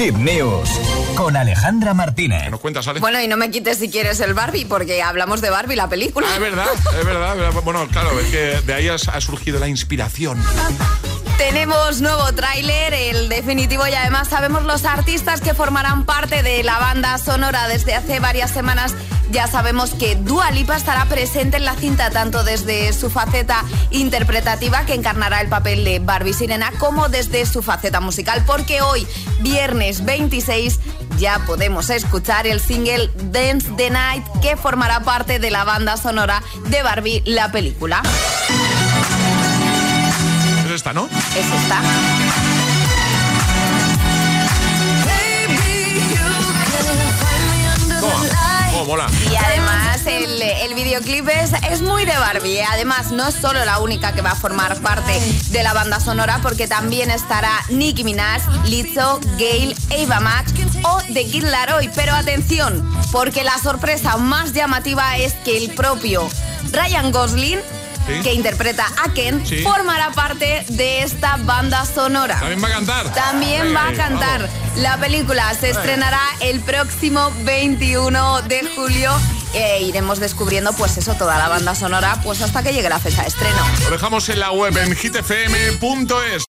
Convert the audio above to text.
Hit News con Alejandra Martínez. ¿Qué nos cuentas, Ale? Bueno, y no me quites si quieres el Barbie, porque hablamos de Barbie, la película. Ah, es verdad, es verdad. Bueno, claro, es que de ahí ha surgido la inspiración. Tenemos nuevo tráiler, el definitivo, y además sabemos los artistas que formarán parte de la banda sonora desde hace varias semanas. Ya sabemos que Dua Lipa estará presente en la cinta tanto desde su faceta interpretativa que encarnará el papel de Barbie Sirena como desde su faceta musical porque hoy, viernes 26, ya podemos escuchar el single Dance the Night que formará parte de la banda sonora de Barbie la película. Es esta, ¿no? Es esta. Mola. Y además el, el videoclip es, es, muy de Barbie. Además, no es solo la única que va a formar parte de la banda sonora, porque también estará Nicki Minaj, Lizzo, Gail, Ava Max o The Kid Laroi. Pero atención, porque la sorpresa más llamativa es que el propio Ryan Gosling Sí. que interpreta a Ken, Sí. formará parte de esta banda sonora. También va a cantar. También va a cantar. vamos. La película se estrenará el próximo 21 de julio. E iremos descubriendo, pues eso, toda la banda sonora, pues hasta que llegue la fecha de estreno. Lo dejamos en la web en hitfm.es.